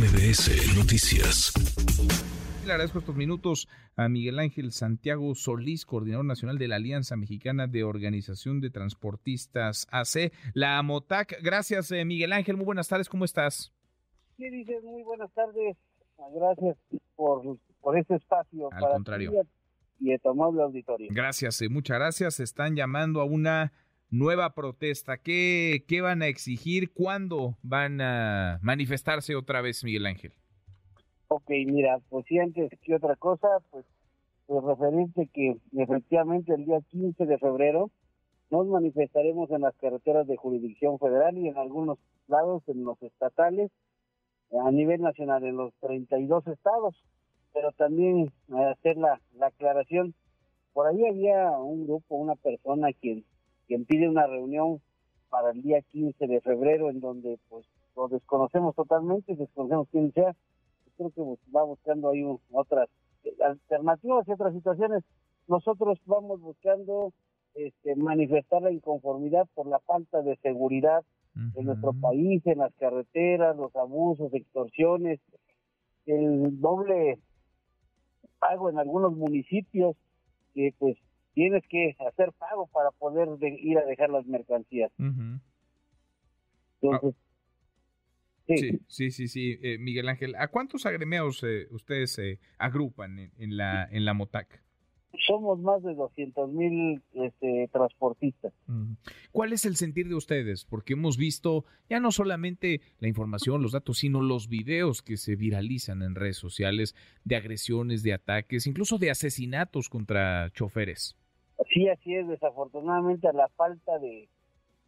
MBS Noticias. Le agradezco estos minutos a Miguel Ángel Santiago Solís, coordinador nacional de la Alianza Mexicana de Organización de Transportistas AC, la MOTAC. Gracias, eh, Miguel Ángel. Muy buenas tardes. ¿Cómo estás? Sí, dices, muy buenas tardes. Gracias por, por este espacio. Al contrario. y amable auditorio. Gracias, eh, muchas gracias. Están llamando a una nueva protesta. ¿Qué, ¿Qué van a exigir? ¿Cuándo van a manifestarse otra vez, Miguel Ángel? Ok, mira, pues sí, antes que otra cosa, pues, pues que efectivamente el día 15 de febrero nos manifestaremos en las carreteras de jurisdicción federal y en algunos lados, en los estatales, a nivel nacional, en los 32 estados, pero también hacer la, la aclaración, por ahí había un grupo, una persona quien quien pide una reunión para el día 15 de febrero en donde pues lo desconocemos totalmente, desconocemos quién sea, creo que va buscando ahí otras alternativas y otras situaciones. Nosotros vamos buscando este, manifestar la inconformidad por la falta de seguridad en nuestro país, en las carreteras, los abusos, extorsiones, el doble pago en algunos municipios que pues tienes que hacer pago para poder ir a dejar las mercancías. Entonces, sí. sí, sí, sí, eh, Miguel Ángel, ¿a cuántos agremiados eh, ustedes se agrupan en, la en la MOTAC? Somos más de 200 mil este, transportistas. ¿Cuál es el sentir de ustedes? Porque hemos visto ya no solamente la información, los datos, sino los videos que se viralizan en redes sociales de agresiones, de ataques, incluso de asesinatos contra choferes. Sí, así es. Desafortunadamente, a la falta de,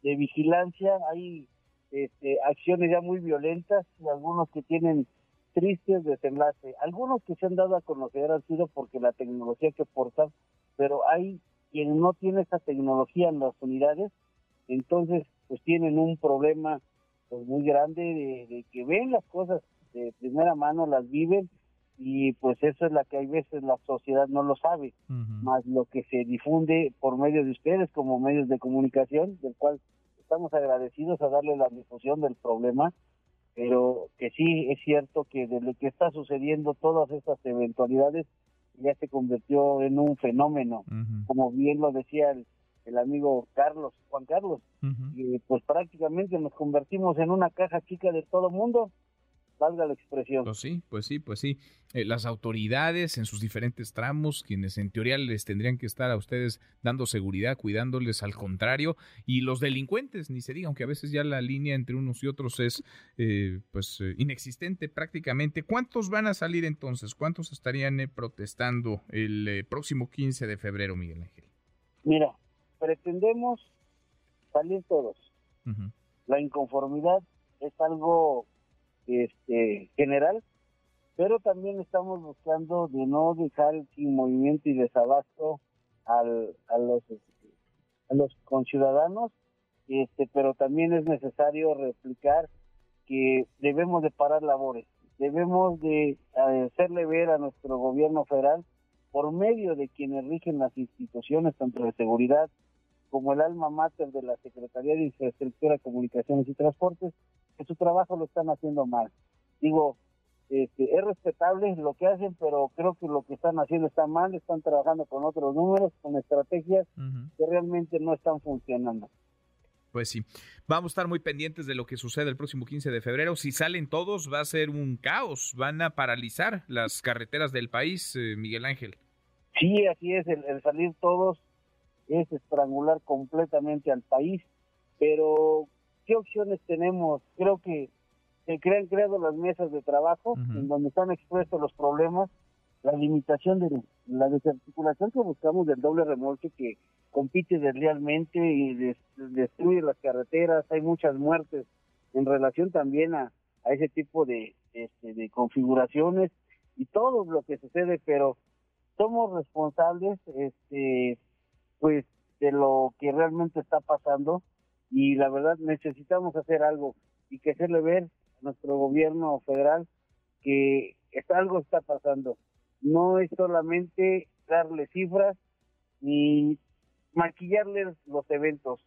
vigilancia hay este, acciones ya muy violentas y algunos que tienen tristes desenlace. Algunos que se han dado a conocer han sido porque la tecnología que portan, pero hay quien no tiene esa tecnología en las unidades, entonces pues tienen un problema pues muy grande de, de que ven las cosas de primera mano, las viven y pues eso es la que hay veces la sociedad no lo sabe, más lo que se difunde por medio de ustedes como medios de comunicación, del cual estamos agradecidos a darle la difusión del problema, pero que sí es cierto que de lo que está sucediendo todas estas eventualidades ya se convirtió en un fenómeno, como bien lo decía el, amigo Carlos, Juan Carlos, y pues prácticamente nos convertimos en una caja chica de todo mundo valga la expresión. Pues sí, pues sí, pues sí. Eh, las autoridades en sus diferentes tramos, quienes en teoría les tendrían que estar a ustedes dando seguridad, cuidándoles al contrario, y los delincuentes, ni se diga, aunque a veces ya la línea entre unos y otros es eh, pues eh, inexistente prácticamente. ¿Cuántos van a salir entonces? ¿Cuántos estarían protestando el próximo 15 de febrero, Miguel Ángel? Mira, pretendemos salir todos. La inconformidad es algo este general, pero también estamos buscando de no dejar sin movimiento y desabasto al, a los a los conciudadanos, este, pero también es necesario replicar que debemos de parar labores, debemos de hacerle ver a nuestro gobierno federal por medio de quienes rigen las instituciones tanto de seguridad como el alma mater de la Secretaría de Infraestructura, Comunicaciones y Transportes, que su trabajo lo están haciendo mal. Digo, este, es respetable lo que hacen, pero creo que lo que están haciendo está mal, están trabajando con otros números, con estrategias que realmente no están funcionando. Pues sí, vamos a estar muy pendientes de lo que sucede el próximo 15 de febrero. Si salen todos, va a ser un caos, van a paralizar las carreteras del país, eh, Miguel Ángel. Sí, así es, el salir todos es estrangular completamente al país, pero ¿qué opciones tenemos? Creo que se han creado las mesas de trabajo en donde están expuestos los problemas, la limitación de la desarticulación que buscamos del doble remolque que compite deslealmente y destruye las carreteras, hay muchas muertes en relación también a, a ese tipo de, este, de configuraciones y todo lo que sucede, pero somos responsables este pues de lo que realmente está pasando y la verdad necesitamos hacer algo y que hacerle ver a nuestro gobierno federal que algo está pasando. No es solamente darle cifras ni maquillarles los eventos.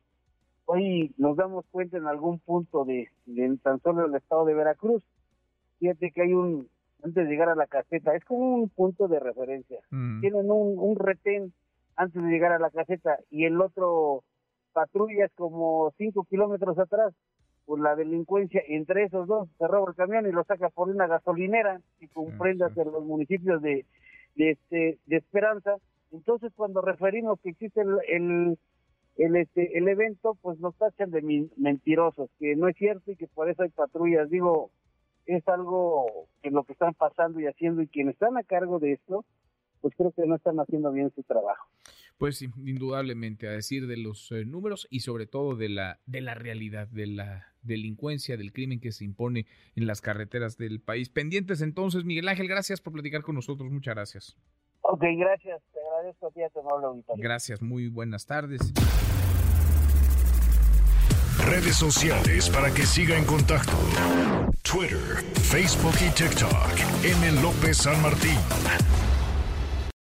Hoy nos damos cuenta en algún punto de, tan solo el estado de Veracruz fíjate que hay un, antes de llegar a la caseta, es como un punto de referencia. Mm. Tienen un, un retén antes de llegar a la caseta y el otro patrullas como cinco kilómetros atrás por la delincuencia entre esos dos se roba el camión y lo saca por una gasolinera y comprendas sí. en los municipios de, de este de Esperanza entonces cuando referimos que existe el, el el, este, el evento, pues nos tachan de mentirosos, que no es cierto y que por eso hay patrullas. Digo, es algo que lo que están pasando y haciendo y quienes están a cargo de esto, pues creo que no están haciendo bien su trabajo. Pues sí, indudablemente, a decir de los eh, números y sobre todo de la, de la realidad, de la delincuencia, del crimen que se impone en las carreteras del país. Pendientes entonces, Miguel Ángel, gracias por platicar con nosotros, muchas gracias. Ok, gracias, te agradezco a ti, a tu amable auditorio. Gracias, muy buenas tardes. Redes sociales para que siga en contacto: Twitter, Facebook y TikTok. M. López San Martín.